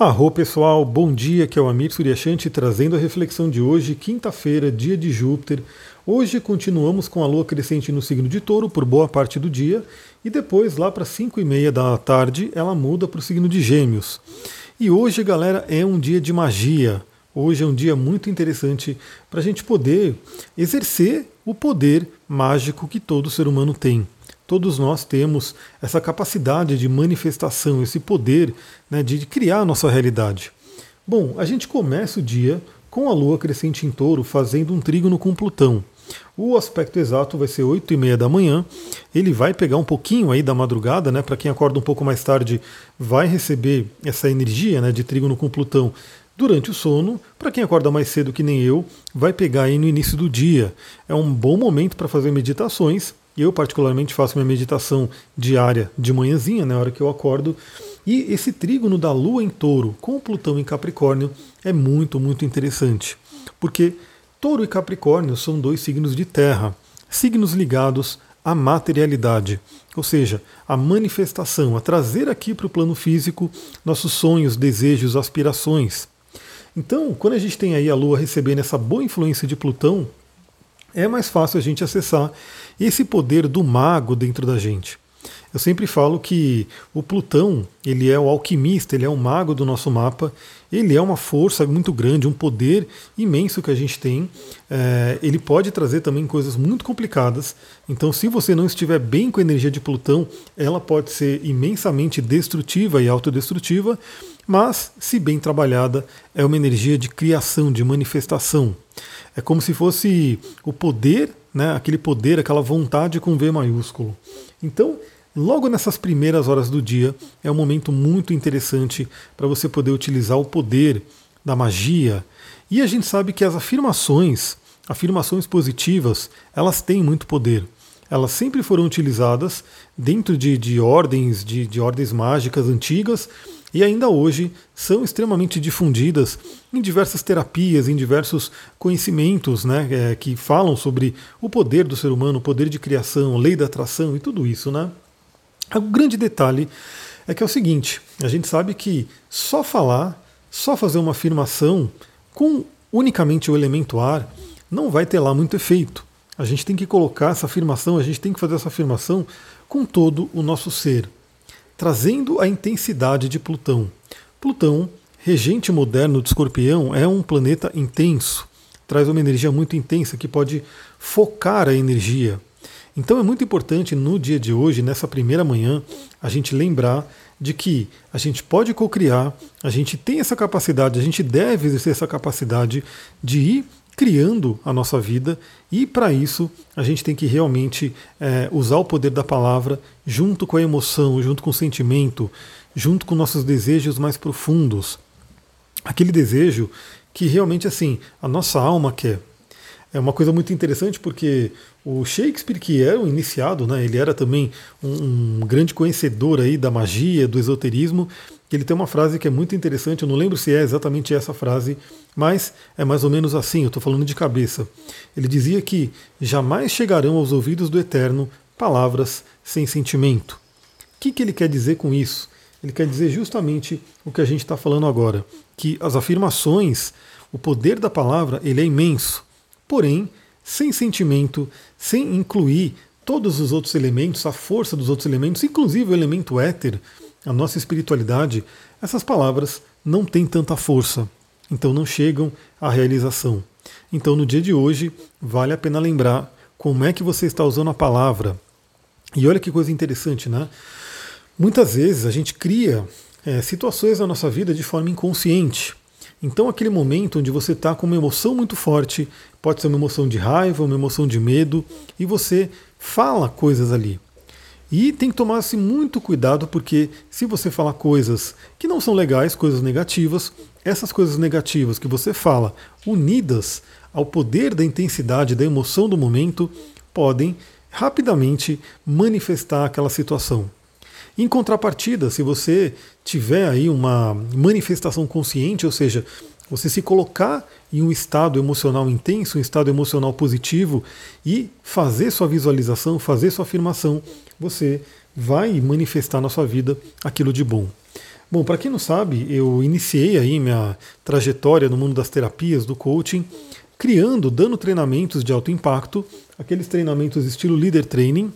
Arro pessoal, bom dia, que é o Amir Suryashanti trazendo a reflexão de hoje, quinta-feira, dia de Júpiter. Hoje continuamos com a lua crescente no signo de touro por boa parte do dia e depois, lá para 5 e meia da tarde, ela muda para o signo de Gêmeos. E hoje, galera, é um dia de magia. Hoje é um dia muito interessante para a gente poder exercer o poder mágico que todo ser humano tem. Todos nós temos essa capacidade de manifestação, esse poder né, de criar a nossa realidade. Bom, a gente começa o dia com a Lua crescente em touro fazendo um trígono com Plutão. O aspecto exato vai ser 8 e meia da manhã. Ele vai pegar um pouquinho aí da madrugada, né? Para quem acorda um pouco mais tarde, vai receber essa energia né, de trígono com Plutão durante o sono. Para quem acorda mais cedo que nem eu, vai pegar aí no início do dia. É um bom momento para fazer meditações eu, particularmente, faço minha meditação diária de manhãzinha, na hora que eu acordo. E esse trígono da Lua em touro com Plutão em Capricórnio é muito, muito interessante. Porque touro e Capricórnio são dois signos de terra, signos ligados à materialidade, ou seja, a manifestação, a trazer aqui para o plano físico nossos sonhos, desejos, aspirações. Então, quando a gente tem aí a Lua recebendo essa boa influência de Plutão, é mais fácil a gente acessar esse poder do mago dentro da gente. Eu sempre falo que o Plutão, ele é o alquimista, ele é o mago do nosso mapa, ele é uma força muito grande, um poder imenso que a gente tem. É, ele pode trazer também coisas muito complicadas. Então, se você não estiver bem com a energia de Plutão, ela pode ser imensamente destrutiva e autodestrutiva, mas, se bem trabalhada, é uma energia de criação, de manifestação. É como se fosse o poder, né, aquele poder, aquela vontade com V maiúsculo. Então, logo nessas primeiras horas do dia, é um momento muito interessante para você poder utilizar o poder da magia. E a gente sabe que as afirmações, afirmações positivas, elas têm muito poder elas sempre foram utilizadas dentro de, de ordens, de, de ordens mágicas antigas, e ainda hoje são extremamente difundidas em diversas terapias, em diversos conhecimentos né, é, que falam sobre o poder do ser humano, o poder de criação, lei da atração e tudo isso. Né? O grande detalhe é que é o seguinte: a gente sabe que só falar, só fazer uma afirmação com unicamente o elemento ar não vai ter lá muito efeito. A gente tem que colocar essa afirmação, a gente tem que fazer essa afirmação com todo o nosso ser, trazendo a intensidade de Plutão. Plutão, regente moderno de Escorpião, é um planeta intenso, traz uma energia muito intensa que pode focar a energia. Então é muito importante no dia de hoje, nessa primeira manhã, a gente lembrar de que a gente pode co-criar, a gente tem essa capacidade, a gente deve exercer essa capacidade de ir criando a nossa vida e para isso a gente tem que realmente é, usar o poder da palavra junto com a emoção, junto com o sentimento, junto com nossos desejos mais profundos. Aquele desejo que realmente assim a nossa alma quer. É uma coisa muito interessante porque o Shakespeare, que era um iniciado, né, ele era também um, um grande conhecedor aí da magia, do esoterismo, ele tem uma frase que é muito interessante, eu não lembro se é exatamente essa frase, mas é mais ou menos assim, eu estou falando de cabeça. Ele dizia que jamais chegarão aos ouvidos do Eterno palavras sem sentimento. O que, que ele quer dizer com isso? Ele quer dizer justamente o que a gente está falando agora, que as afirmações, o poder da palavra, ele é imenso, porém, sem sentimento, sem incluir todos os outros elementos, a força dos outros elementos, inclusive o elemento éter, a nossa espiritualidade, essas palavras não têm tanta força, então não chegam à realização. Então no dia de hoje vale a pena lembrar como é que você está usando a palavra. E olha que coisa interessante, né? Muitas vezes a gente cria é, situações na nossa vida de forma inconsciente. Então, aquele momento onde você está com uma emoção muito forte, pode ser uma emoção de raiva, uma emoção de medo, e você fala coisas ali. E tem que tomar-se muito cuidado, porque se você falar coisas que não são legais, coisas negativas, essas coisas negativas que você fala, unidas ao poder da intensidade, da emoção do momento, podem rapidamente manifestar aquela situação. Em contrapartida, se você tiver aí uma manifestação consciente, ou seja, você se colocar em um estado emocional intenso, um estado emocional positivo e fazer sua visualização, fazer sua afirmação, você vai manifestar na sua vida aquilo de bom. Bom, para quem não sabe, eu iniciei aí minha trajetória no mundo das terapias, do coaching, criando, dando treinamentos de alto impacto, aqueles treinamentos estilo leader training,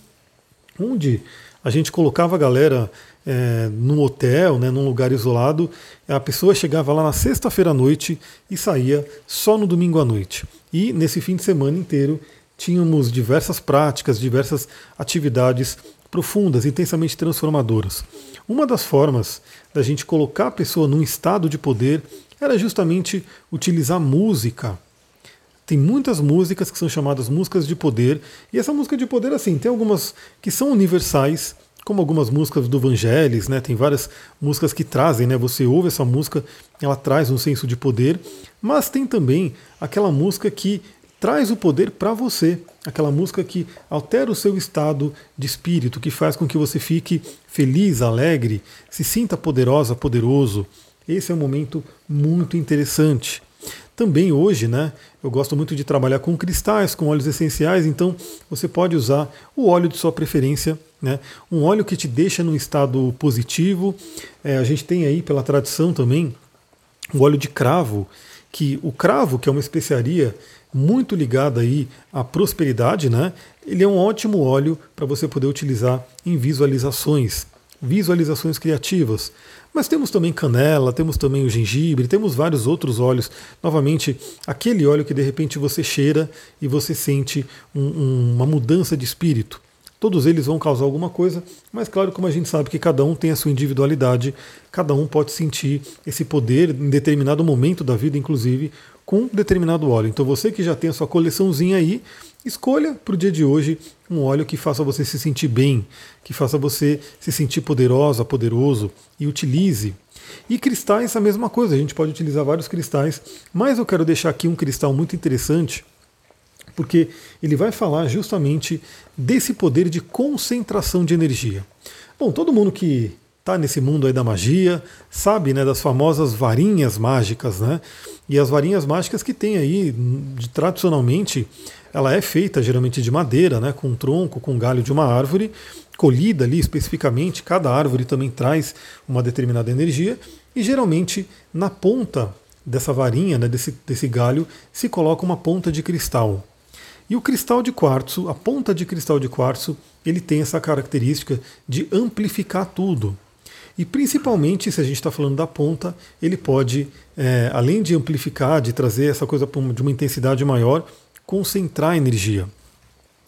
onde a gente colocava a galera é, num hotel, né, num lugar isolado, a pessoa chegava lá na sexta-feira à noite e saía só no domingo à noite. E nesse fim de semana inteiro tínhamos diversas práticas, diversas atividades profundas, intensamente transformadoras. Uma das formas da gente colocar a pessoa num estado de poder era justamente utilizar música. Tem muitas músicas que são chamadas músicas de poder, e essa música de poder, assim, tem algumas que são universais, como algumas músicas do Vangelis, né? Tem várias músicas que trazem, né? Você ouve essa música, ela traz um senso de poder, mas tem também aquela música que traz o poder para você. Aquela música que altera o seu estado de espírito, que faz com que você fique feliz, alegre, se sinta poderosa, poderoso. Esse é um momento muito interessante. Também hoje, né, eu gosto muito de trabalhar com cristais, com óleos essenciais, então você pode usar o óleo de sua preferência, né, um óleo que te deixa num estado positivo. É, a gente tem aí pela tradição também o óleo de cravo, que o cravo, que é uma especiaria, muito ligada aí à prosperidade, né? Ele é um ótimo óleo para você poder utilizar em visualizações, visualizações criativas. Mas temos também canela, temos também o gengibre, temos vários outros óleos. Novamente, aquele óleo que de repente você cheira e você sente um, um, uma mudança de espírito. Todos eles vão causar alguma coisa, mas claro, como a gente sabe que cada um tem a sua individualidade, cada um pode sentir esse poder em determinado momento da vida, inclusive, com determinado óleo. Então você que já tem a sua coleçãozinha aí, escolha para o dia de hoje um óleo que faça você se sentir bem, que faça você se sentir poderosa, poderoso e utilize. E cristais a mesma coisa, a gente pode utilizar vários cristais, mas eu quero deixar aqui um cristal muito interessante, porque ele vai falar justamente desse poder de concentração de energia. Bom, todo mundo que está nesse mundo aí da magia, sabe, né, das famosas varinhas mágicas, né? E as varinhas mágicas que tem aí, de, tradicionalmente, ela é feita geralmente de madeira, né, com tronco, com galho de uma árvore, colhida ali especificamente, cada árvore também traz uma determinada energia, e geralmente na ponta dessa varinha, né, desse, desse galho, se coloca uma ponta de cristal. E o cristal de quartzo, a ponta de cristal de quartzo, ele tem essa característica de amplificar tudo. E principalmente, se a gente está falando da ponta, ele pode, é, além de amplificar, de trazer essa coisa de uma intensidade maior, concentrar energia.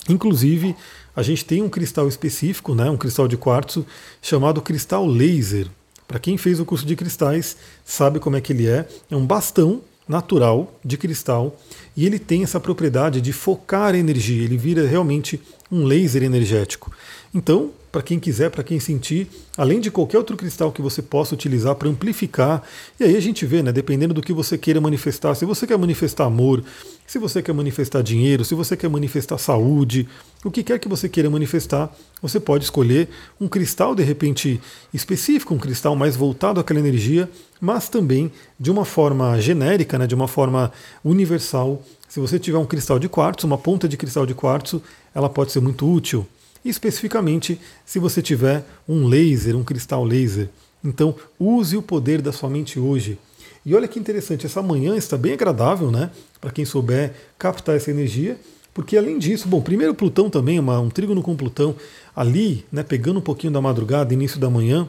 Inclusive, a gente tem um cristal específico, né, um cristal de quartzo, chamado cristal laser. Para quem fez o curso de cristais, sabe como é que ele é. É um bastão natural de cristal e ele tem essa propriedade de focar energia, ele vira realmente um laser energético. Então, para quem quiser, para quem sentir, além de qualquer outro cristal que você possa utilizar para amplificar. E aí a gente vê, né, dependendo do que você queira manifestar, se você quer manifestar amor, se você quer manifestar dinheiro, se você quer manifestar saúde, o que quer que você queira manifestar, você pode escolher um cristal de repente específico, um cristal mais voltado àquela energia, mas também de uma forma genérica, né, de uma forma universal. Se você tiver um cristal de quartzo, uma ponta de cristal de quartzo, ela pode ser muito útil especificamente se você tiver um laser, um cristal laser. Então, use o poder da sua mente hoje. E olha que interessante, essa manhã está bem agradável, né? Para quem souber captar essa energia, porque além disso, bom, primeiro Plutão também, uma, um trígono com Plutão ali, né, pegando um pouquinho da madrugada, início da manhã,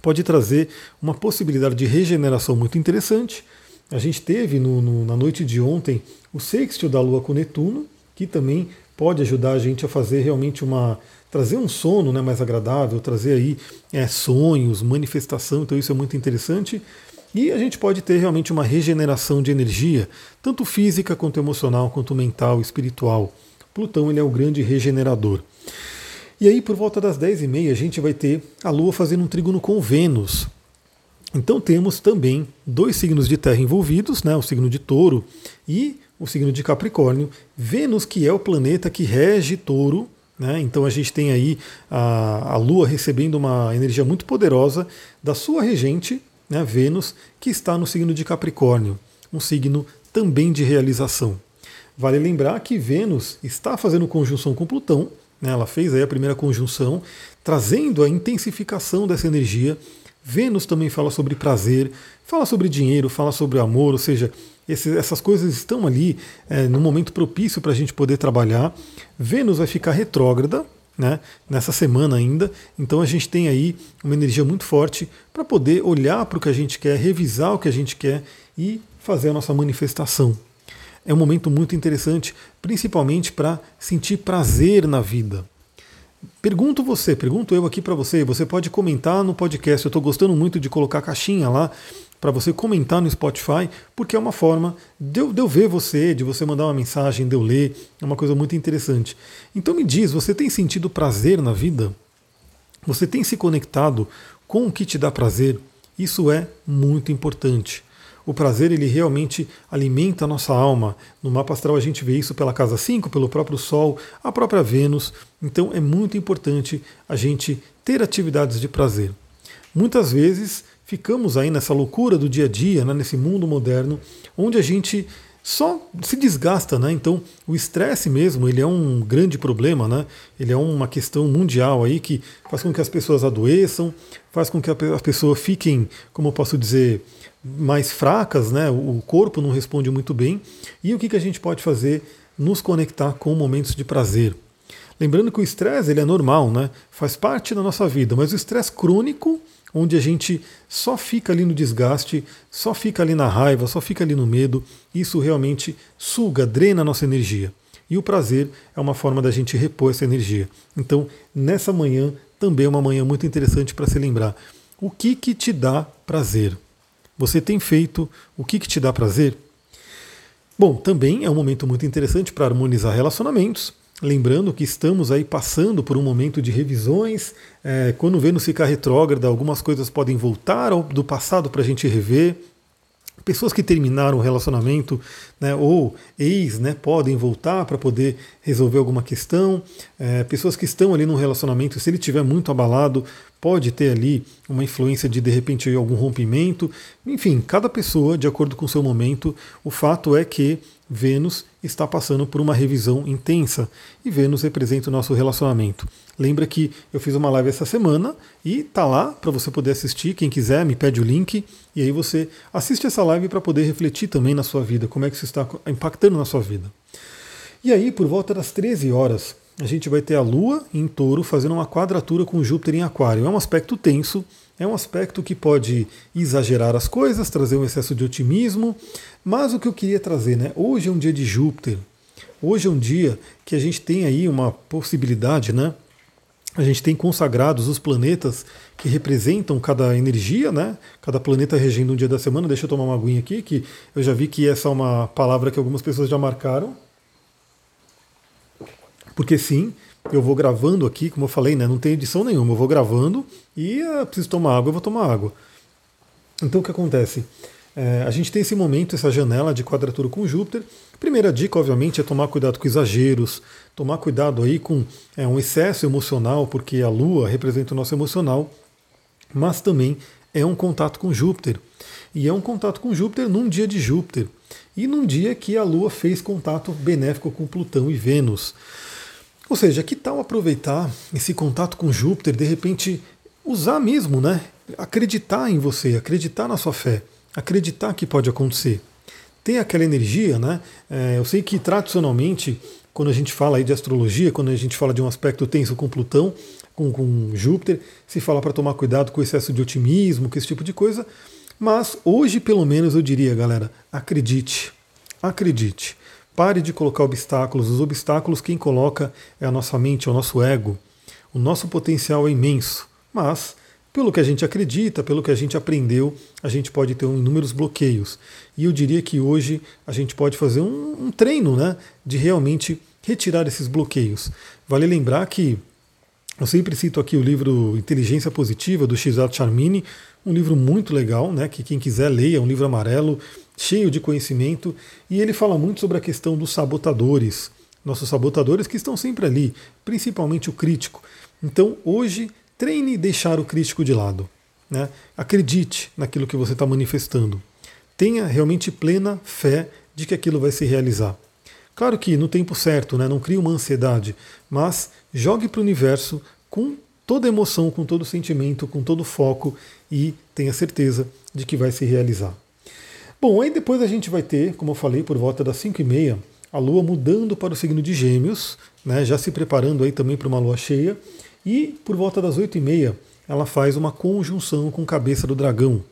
pode trazer uma possibilidade de regeneração muito interessante. A gente teve no, no, na noite de ontem o sextil da Lua com Netuno, que também pode ajudar a gente a fazer realmente uma trazer um sono né, mais agradável, trazer aí é, sonhos, manifestação, então isso é muito interessante. E a gente pode ter realmente uma regeneração de energia, tanto física quanto emocional, quanto mental, espiritual. Plutão ele é o grande regenerador. E aí, por volta das 10h30, a gente vai ter a Lua fazendo um trígono com Vênus. Então temos também dois signos de terra envolvidos, né, o signo de touro e o signo de Capricórnio, Vênus, que é o planeta que rege touro, né? então a gente tem aí a, a Lua recebendo uma energia muito poderosa da sua regente, né, Vênus, que está no signo de Capricórnio, um signo também de realização. Vale lembrar que Vênus está fazendo conjunção com Plutão, né, ela fez aí a primeira conjunção, trazendo a intensificação dessa energia, Vênus também fala sobre prazer, fala sobre dinheiro, fala sobre amor, ou seja, essas coisas estão ali é, no momento propício para a gente poder trabalhar. Vênus vai ficar retrógrada, né, nessa semana ainda. Então a gente tem aí uma energia muito forte para poder olhar para o que a gente quer, revisar o que a gente quer e fazer a nossa manifestação. É um momento muito interessante, principalmente para sentir prazer na vida. Pergunto você, pergunto eu aqui para você. Você pode comentar no podcast. Eu estou gostando muito de colocar caixinha lá para você comentar no Spotify, porque é uma forma de eu, de eu, ver você, de você mandar uma mensagem, de eu ler. É uma coisa muito interessante. Então me diz, você tem sentido prazer na vida? Você tem se conectado com o que te dá prazer? Isso é muito importante. O prazer ele realmente alimenta a nossa alma. No mapa astral a gente vê isso pela casa 5, pelo próprio Sol, a própria Vênus. Então é muito importante a gente ter atividades de prazer. Muitas vezes ficamos aí nessa loucura do dia a dia, né, nesse mundo moderno, onde a gente só se desgasta, né? Então, o estresse mesmo, ele é um grande problema, né? Ele é uma questão mundial aí que faz com que as pessoas adoeçam, faz com que as pessoas fiquem, como eu posso dizer, mais fracas, né? O corpo não responde muito bem. E o que, que a gente pode fazer? Nos conectar com momentos de prazer. Lembrando que o estresse ele é normal, né? Faz parte da nossa vida, mas o estresse crônico, onde a gente só fica ali no desgaste, só fica ali na raiva, só fica ali no medo, isso realmente suga, drena a nossa energia. E o prazer é uma forma da gente repor essa energia. Então, nessa manhã também é uma manhã muito interessante para se lembrar. O que que te dá prazer? Você tem feito o que, que te dá prazer? Bom, também é um momento muito interessante para harmonizar relacionamentos. Lembrando que estamos aí passando por um momento de revisões. É, quando Vênus ficar retrógrada, algumas coisas podem voltar do passado para a gente rever. Pessoas que terminaram o relacionamento, né, ou ex, né, podem voltar para poder resolver alguma questão. É, pessoas que estão ali no relacionamento, se ele estiver muito abalado, pode ter ali uma influência de de repente algum rompimento. Enfim, cada pessoa, de acordo com o seu momento, o fato é que Vênus está passando por uma revisão intensa e Vênus representa o nosso relacionamento. Lembra que eu fiz uma live essa semana e tá lá para você poder assistir. Quem quiser, me pede o link e aí você assiste essa live para poder refletir também na sua vida, como é que isso está impactando na sua vida. E aí, por volta das 13 horas, a gente vai ter a Lua em touro fazendo uma quadratura com Júpiter em Aquário. É um aspecto tenso, é um aspecto que pode exagerar as coisas, trazer um excesso de otimismo, mas o que eu queria trazer, né? Hoje é um dia de Júpiter. Hoje é um dia que a gente tem aí uma possibilidade, né? A gente tem consagrados os planetas que representam cada energia, né? Cada planeta regendo um dia da semana. Deixa eu tomar uma aguinha aqui, que eu já vi que essa é uma palavra que algumas pessoas já marcaram. Porque sim, eu vou gravando aqui, como eu falei, né? Não tem edição nenhuma. Eu vou gravando e uh, preciso tomar água, eu vou tomar água. Então o que acontece? É, a gente tem esse momento, essa janela de quadratura com Júpiter. Primeira dica, obviamente, é tomar cuidado com exageros, tomar cuidado aí com é, um excesso emocional, porque a Lua representa o nosso emocional, mas também é um contato com Júpiter. E é um contato com Júpiter num dia de Júpiter. E num dia que a Lua fez contato benéfico com Plutão e Vênus. Ou seja, que tal aproveitar esse contato com Júpiter, de repente usar mesmo, né? Acreditar em você, acreditar na sua fé acreditar que pode acontecer. Ter aquela energia, né? É, eu sei que tradicionalmente, quando a gente fala aí de astrologia, quando a gente fala de um aspecto tenso com Plutão, com, com Júpiter, se fala para tomar cuidado com o excesso de otimismo, com esse tipo de coisa. Mas hoje, pelo menos, eu diria, galera, acredite, acredite. Pare de colocar obstáculos. Os obstáculos quem coloca é a nossa mente, é o nosso ego. O nosso potencial é imenso, mas pelo que a gente acredita, pelo que a gente aprendeu, a gente pode ter inúmeros bloqueios. E eu diria que hoje a gente pode fazer um, um treino né, de realmente retirar esses bloqueios. Vale lembrar que eu sempre cito aqui o livro Inteligência Positiva, do Shizat Charmini, um livro muito legal, né, que quem quiser leia, é um livro amarelo, cheio de conhecimento, e ele fala muito sobre a questão dos sabotadores, nossos sabotadores que estão sempre ali, principalmente o crítico. Então, hoje Treine deixar o crítico de lado. Né? Acredite naquilo que você está manifestando. Tenha realmente plena fé de que aquilo vai se realizar. Claro que no tempo certo, né? não crie uma ansiedade, mas jogue para o universo com toda emoção, com todo sentimento, com todo foco e tenha certeza de que vai se realizar. Bom, aí depois a gente vai ter, como eu falei, por volta das 5 e meia, a Lua mudando para o signo de Gêmeos, né, já se preparando aí também para uma Lua cheia, e por volta das 8 e meia ela faz uma conjunção com cabeça do dragão.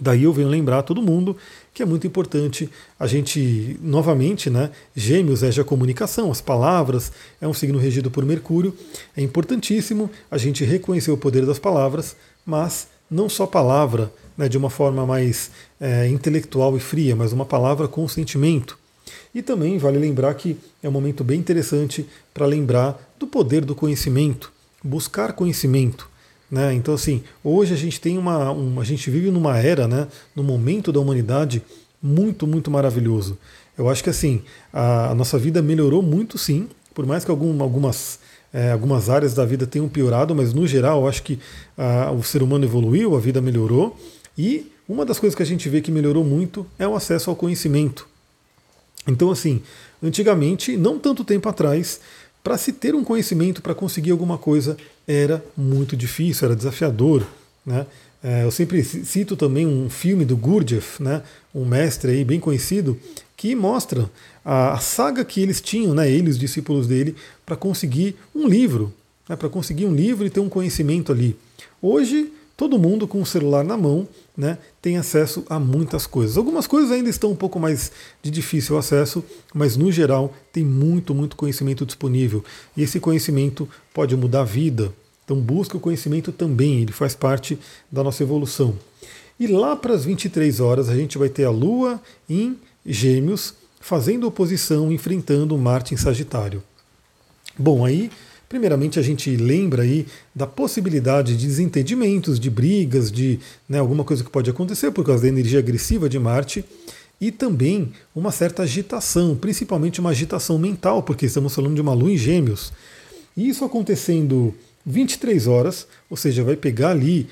Daí eu venho lembrar todo mundo que é muito importante a gente, novamente, né? Gêmeos é já comunicação, as palavras, é um signo regido por Mercúrio. É importantíssimo a gente reconhecer o poder das palavras, mas não só palavra né, de uma forma mais é, intelectual e fria, mas uma palavra com sentimento. E também vale lembrar que é um momento bem interessante para lembrar do poder do conhecimento, buscar conhecimento. Né? Então, assim, hoje a gente tem uma, uma. A gente vive numa era, né, num momento da humanidade muito, muito maravilhoso. Eu acho que assim, a, a nossa vida melhorou muito sim, por mais que algum, algumas, é, algumas áreas da vida tenham piorado, mas no geral eu acho que a, o ser humano evoluiu, a vida melhorou. E uma das coisas que a gente vê que melhorou muito é o acesso ao conhecimento. Então, assim, antigamente, não tanto tempo atrás, para se ter um conhecimento, para conseguir alguma coisa, era muito difícil, era desafiador. Né? É, eu sempre cito também um filme do Gurdjieff, né, um mestre aí bem conhecido, que mostra a, saga que eles tinham, né, ele e os discípulos dele, para conseguir um livro, né, para conseguir um livro e ter um conhecimento ali. Hoje todo mundo com o celular na mão né, tem acesso a muitas coisas. Algumas coisas ainda estão um pouco mais de difícil acesso, mas no geral tem muito, muito conhecimento disponível. E esse conhecimento pode mudar a vida. Então busca o conhecimento também, ele faz parte da nossa evolução. E lá para as 23 horas a gente vai ter a Lua em Gêmeos fazendo oposição, enfrentando Marte em Sagitário. Bom, aí Primeiramente, a gente lembra aí da possibilidade de desentendimentos, de brigas, de né, alguma coisa que pode acontecer por causa da energia agressiva de Marte e também uma certa agitação, principalmente uma agitação mental, porque estamos falando de uma lua em Gêmeos. E isso acontecendo 23 horas, ou seja, vai pegar ali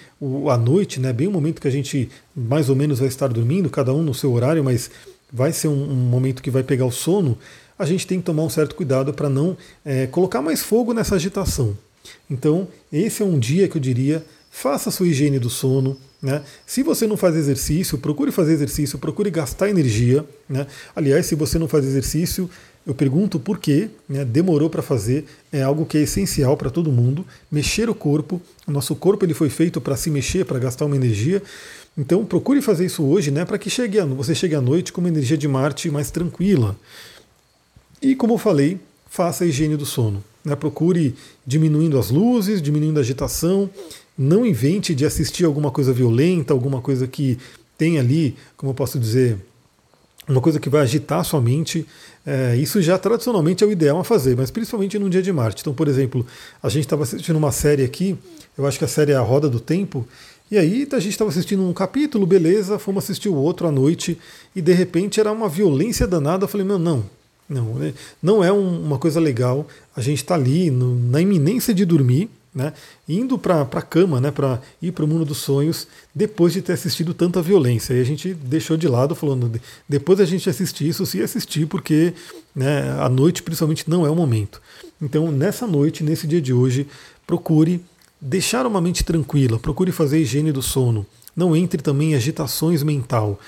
a noite, né, bem o momento que a gente mais ou menos vai estar dormindo, cada um no seu horário, mas vai ser um, um momento que vai pegar o sono a gente tem que tomar um certo cuidado para não é, colocar mais fogo nessa agitação. Então, esse é um dia que eu diria, faça a sua higiene do sono. Né? Se você não faz exercício, procure fazer exercício, procure gastar energia. Né? Aliás, se você não faz exercício, eu pergunto por quê, né? demorou para fazer, é algo que é essencial para todo mundo. Mexer o corpo, o nosso corpo ele foi feito para se mexer, para gastar uma energia. Então procure fazer isso hoje, né? para que chegue a, você chegue à noite com uma energia de Marte mais tranquila. E como eu falei, faça a higiene do sono. Né? Procure diminuindo as luzes, diminuindo a agitação. Não invente de assistir alguma coisa violenta, alguma coisa que tem ali, como eu posso dizer, uma coisa que vai agitar a sua mente. É, isso já tradicionalmente é o ideal a fazer, mas principalmente num dia de Marte. Então, por exemplo, a gente estava assistindo uma série aqui, eu acho que a série é A Roda do Tempo, e aí a gente estava assistindo um capítulo, beleza, fomos assistir o outro à noite, e de repente era uma violência danada. Eu falei, meu, não, não, né? não é um, uma coisa legal. A gente está ali no, na iminência de dormir, né, indo para a cama, né, para ir para o mundo dos sonhos, depois de ter assistido tanta violência. E a gente deixou de lado, falando, depois a gente assistir isso, se assistir, porque né, a noite, principalmente, não é o momento. Então, nessa noite, nesse dia de hoje, procure deixar uma mente tranquila, procure fazer higiene do sono. Não entre também em agitações mental.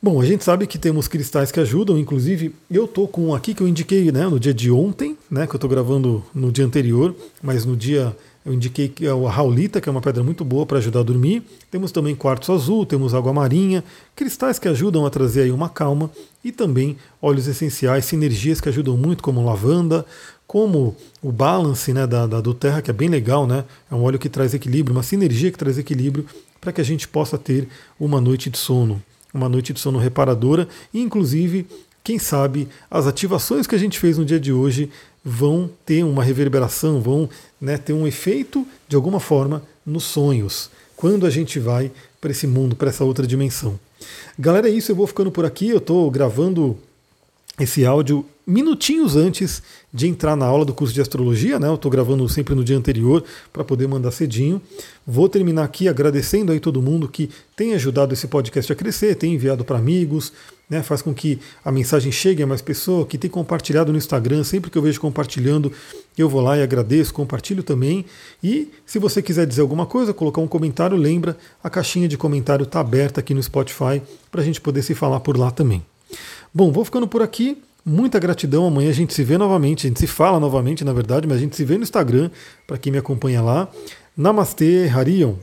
Bom, a gente sabe que temos cristais que ajudam, inclusive eu estou com um aqui que eu indiquei né, no dia de ontem, né, que eu estou gravando no dia anterior, mas no dia eu indiquei que é a raulita, que é uma pedra muito boa para ajudar a dormir. Temos também quartzo azul, temos água marinha, cristais que ajudam a trazer aí uma calma e também óleos essenciais, sinergias que ajudam muito, como lavanda, como o balance né, da, da, do terra, que é bem legal, né? É um óleo que traz equilíbrio, uma sinergia que traz equilíbrio para que a gente possa ter uma noite de sono uma noite de sono reparadora e, inclusive, quem sabe as ativações que a gente fez no dia de hoje vão ter uma reverberação, vão né, ter um efeito de alguma forma nos sonhos, quando a gente vai para esse mundo, para essa outra dimensão. Galera, é isso, eu vou ficando por aqui. Eu estou gravando esse áudio minutinhos antes de entrar na aula do curso de astrologia, né? Eu estou gravando sempre no dia anterior para poder mandar cedinho. Vou terminar aqui agradecendo aí todo mundo que tem ajudado esse podcast a crescer, tem enviado para amigos, né? Faz com que a mensagem chegue a mais pessoas, que tem compartilhado no Instagram, sempre que eu vejo compartilhando, eu vou lá e agradeço, compartilho também. E se você quiser dizer alguma coisa, colocar um comentário, lembra, a caixinha de comentário está aberta aqui no Spotify para a gente poder se falar por lá também. Bom, vou ficando por aqui. Muita gratidão. Amanhã a gente se vê novamente, a gente se fala novamente, na verdade, mas a gente se vê no Instagram, para quem me acompanha lá. Namastê, Harion.